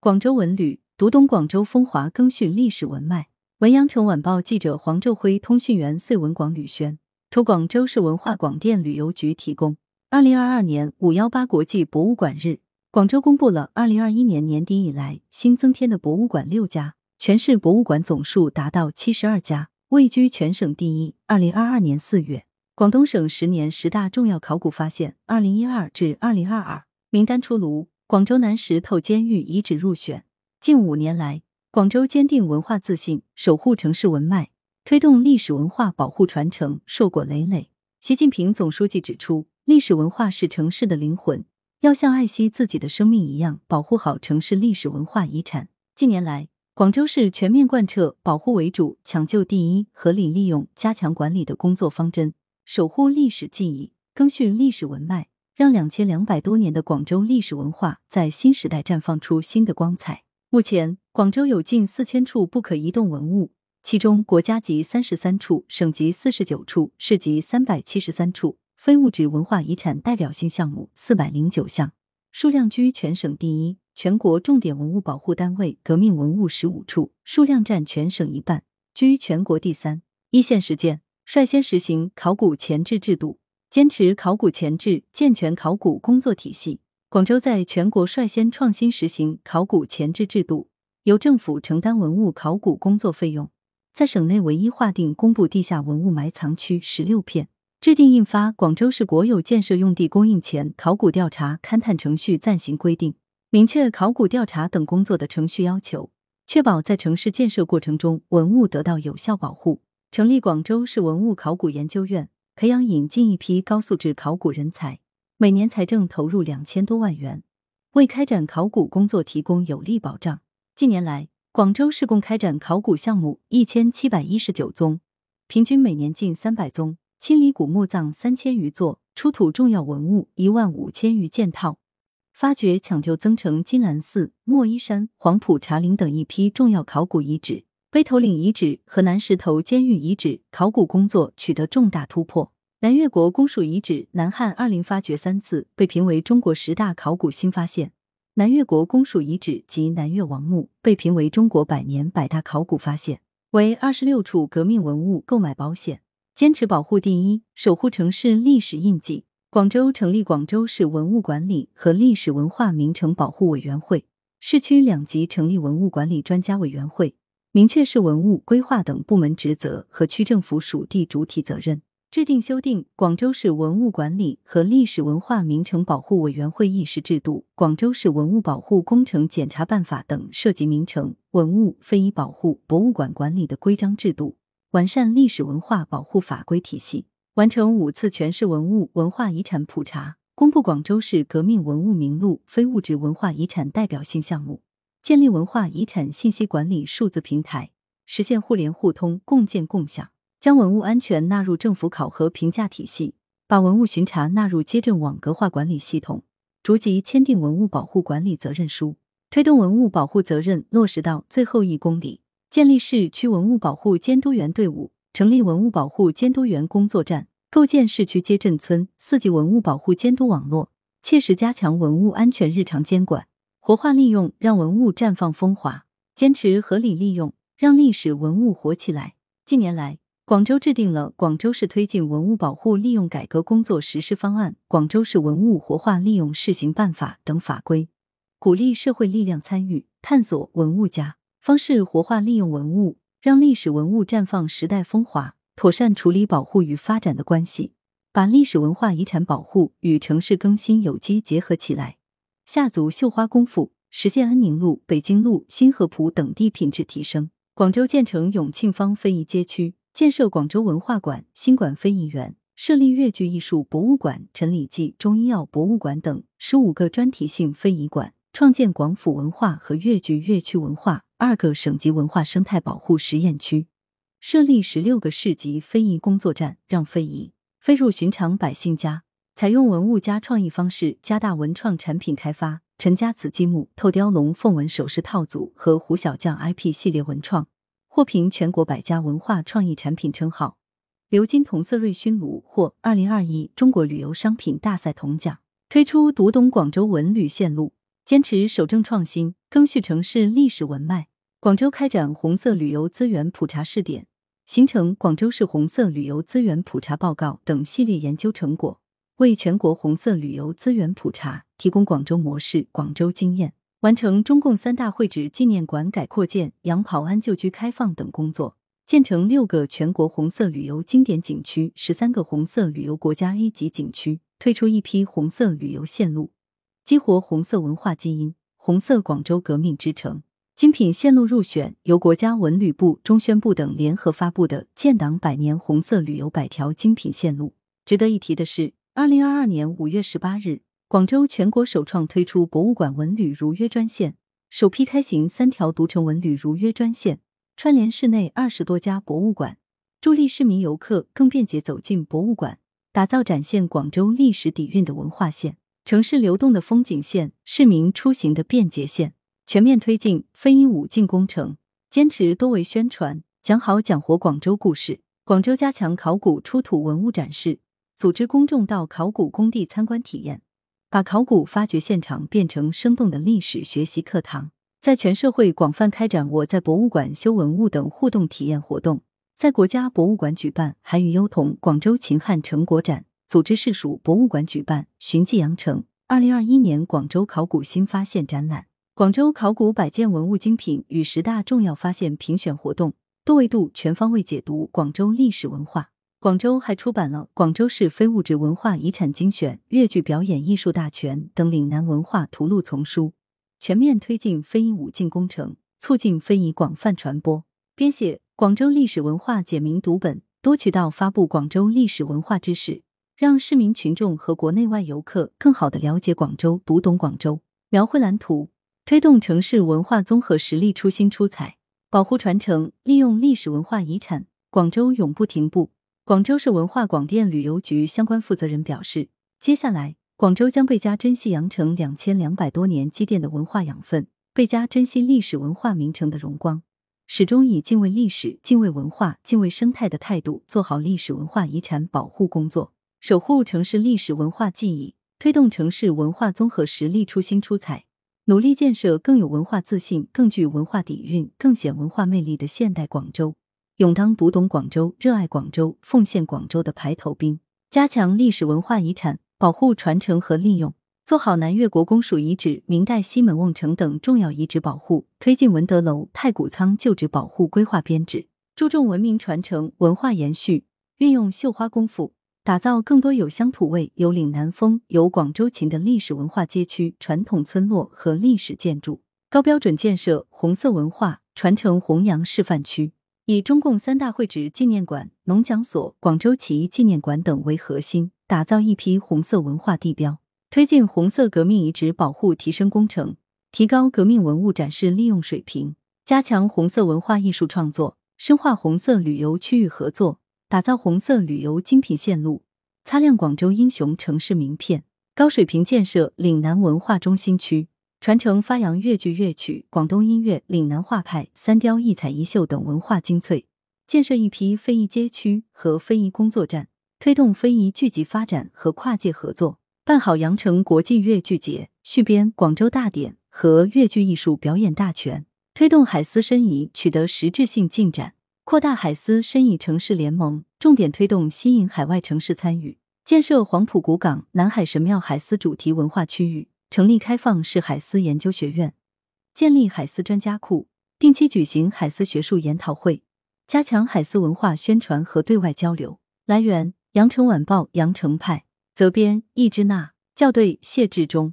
广州文旅读懂广州风华更续历史文脉。文阳城晚报记者黄昼辉，通讯员穗文广吕轩，图广州市文化广电旅游局提供。二零二二年五幺八国际博物馆日，广州公布了二零二一年年底以来新增添的博物馆六家，全市博物馆总数达到七十二家，位居全省第一。二零二二年四月，广东省十年十大重要考古发现（二零一二至二零二二）名单出炉。广州南石头监狱遗址入选。近五年来，广州坚定文化自信，守护城市文脉，推动历史文化保护传承，硕果累累。习近平总书记指出，历史文化是城市的灵魂，要像爱惜自己的生命一样保护好城市历史文化遗产。近年来，广州市全面贯彻保护为主、抢救第一、合理利用、加强管理的工作方针，守护历史记忆，更续历史文脉。让两千两百多年的广州历史文化在新时代绽放出新的光彩。目前，广州有近四千处不可移动文物，其中国家级三十三处，省级四十九处，市级三百七十三处，非物质文化遗产代表性项目四百零九项，数量居全省第一。全国重点文物保护单位革命文物十五处，数量占全省一半，居全国第三。一线实践率先实行考古前置制度。坚持考古前置，健全考古工作体系。广州在全国率先创新实行考古前置制度，由政府承担文物考古工作费用，在省内唯一划定公布地下文物埋藏区十六片，制定印发《广州市国有建设用地供应前考古调查勘探程序暂行规定》，明确考古调查等工作的程序要求，确保在城市建设过程中文物得到有效保护。成立广州市文物考古研究院。培养引进一批高素质考古人才，每年财政投入两千多万元，为开展考古工作提供有力保障。近年来，广州市共开展考古项目一千七百一十九宗，平均每年近三百宗，清理古墓葬三千余座，出土重要文物一万五千余件套，发掘抢救增城金兰寺、莫衣山、黄埔茶陵等一批重要考古遗址。碑头岭遗址和南石头监狱遗址考古工作取得重大突破。南越国公署遗址南汉二陵发掘三次，被评为中国十大考古新发现。南越国公署遗址及南越王墓被评为中国百年百大考古发现。为二十六处革命文物购买保险，坚持保护第一，守护城市历史印记。广州成立广州市文物管理和历史文化名城保护委员会，市区两级成立文物管理专家委员会。明确市文物规划等部门职责和区政府属地主体责任，制定修订《广州市文物管理和历史文化名城保护委员会议事制度》《广州市文物保护工程检查办法》等涉及名城、文物、非遗保护、博物馆管理的规章制度，完善历史文化保护法规体系，完成五次全市文物文化遗产普查，公布广州市革命文物名录非物质文化遗产代表性项目。建立文化遗产信息管理数字平台，实现互联互通、共建共享；将文物安全纳入政府考核评价体系，把文物巡查纳入街镇网格化管理系统，逐级签订文物保护管理责任书，推动文物保护责任落实到最后一公里；建立市区文物保护监督员队伍，成立文物保护监督员工作站，构建市区街镇村四级文物保护监督网络，切实加强文物安全日常监管。活化利用，让文物绽放风华；坚持合理利用，让历史文物活起来。近年来，广州制定了《广州市推进文物保护利用改革工作实施方案》《广州市文物活化利用试行办法》等法规，鼓励社会力量参与，探索文物家方式活化利用文物，让历史文物绽放时代风华。妥善处理保护与发展的关系，把历史文化遗产保护与城市更新有机结合起来。下足绣花功夫，实现安宁路、北京路、新河浦等地品质提升。广州建成永庆坊非遗街区，建设广州文化馆、新馆非遗园，设立粤剧艺术博物馆、陈李济中医药博物馆等十五个专题性非遗馆，创建广府文化和粤剧粤区文化二个省级文化生态保护实验区，设立十六个市级非遗工作站，让非遗飞入寻常百姓家。采用文物加创意方式，加大文创产品开发。陈家祠积木、透雕龙凤纹首饰套组和胡小将 IP 系列文创获评全国百家文化创意产品称号。鎏金铜色瑞熏炉获二零二一中国旅游商品大赛铜奖。推出读懂广州文旅线路。坚持守正创新，更续城市历史文脉。广州开展红色旅游资源普查试点，形成广州市红色旅游资源普查报告等系列研究成果，为全国红色旅游资源普查提供广州模式、广州经验。完成中共三大会址纪念馆改扩建、杨跑安旧居开放等工作，建成六个全国红色旅游经典景区、十三个红色旅游国家 A 级景区，推出一批红色旅游线路，激活红色文化基因。红色广州革命之城精品线路入选由国家文旅部、中宣部等联合发布的建党百年红色旅游百条精品线路。值得一提的是，二零二二年五月十八日。广州全国首创推出博物馆文旅如约专线，首批开行三条独城文旅如约专线，串联市内二十多家博物馆，助力市民游客更便捷走进博物馆，打造展现广州历史底蕴的文化线、城市流动的风景线、市民出行的便捷线。全面推进非遗五进工程，坚持多维宣传，讲好讲活广州故事。广州加强考古出土文物展示，组织公众到考古工地参观体验。把考古发掘现场变成生动的历史学习课堂，在全社会广泛开展“我在博物馆修文物”等互动体验活动，在国家博物馆举办“韩语优童广州秦汉成果展”，组织市属博物馆举办“寻迹羊城二零二一年广州考古新发现展览”、广州考古百件文物精品与十大重要发现评选活动，多维度全方位解读广州历史文化。广州还出版了《广州市非物质文化遗产精选》《粤剧表演艺术大全》等岭南文化图录丛书，全面推进非遗五进工程，促进非遗广泛传播。编写《广州历史文化简明读本》，多渠道发布广州历史文化知识，让市民群众和国内外游客更好的了解广州，读懂广州。描绘蓝图，推动城市文化综合实力出新出彩，保护传承，利用历史文化遗产，广州永不停步。广州市文化广电旅游局相关负责人表示，接下来广州将倍加珍惜羊城两千两百多年积淀的文化养分，倍加珍惜历史文化名城的荣光，始终以敬畏历史、敬畏文化、敬畏生态的态度做好历史文化遗产保护工作，守护城市历史文化记忆，推动城市文化综合实力出新出彩，努力建设更有文化自信、更具文化底蕴、更显文化魅力的现代广州。勇当读懂广州、热爱广州、奉献广州的排头兵，加强历史文化遗产保护、传承和利用，做好南越国公署遗址、明代西门瓮城等重要遗址保护，推进文德楼、太古仓旧址保护规划编制，注重文明传承、文化延续，运用绣花功夫，打造更多有乡土味、有岭南风、有广州情的历史文化街区、传统村落和历史建筑，高标准建设红色文化传承弘扬示范区。以中共三大会址纪念馆、农讲所、广州起义纪念馆等为核心，打造一批红色文化地标，推进红色革命遗址保护提升工程，提高革命文物展示利用水平，加强红色文化艺术创作，深化红色旅游区域合作，打造红色旅游精品线路，擦亮广州英雄城市名片，高水平建设岭南文化中心区。传承发扬粤剧乐曲、广东音乐、岭南画派、三雕一彩一绣等文化精粹，建设一批非遗街区和非遗工作站，推动非遗聚集发展和跨界合作，办好羊城国际粤剧节、续编广州大典和粤剧艺术表演大全，推动海丝申遗取得实质性进展，扩大海丝申遗城市联盟，重点推动吸引海外城市参与，建设黄埔古港、南海神庙海丝主题文化区域。成立开放式海思研究学院，建立海思专家库，定期举行海思学术研讨会，加强海思文化宣传和对外交流。来源：羊城晚报羊城派，责编：易之娜，校对：谢志忠。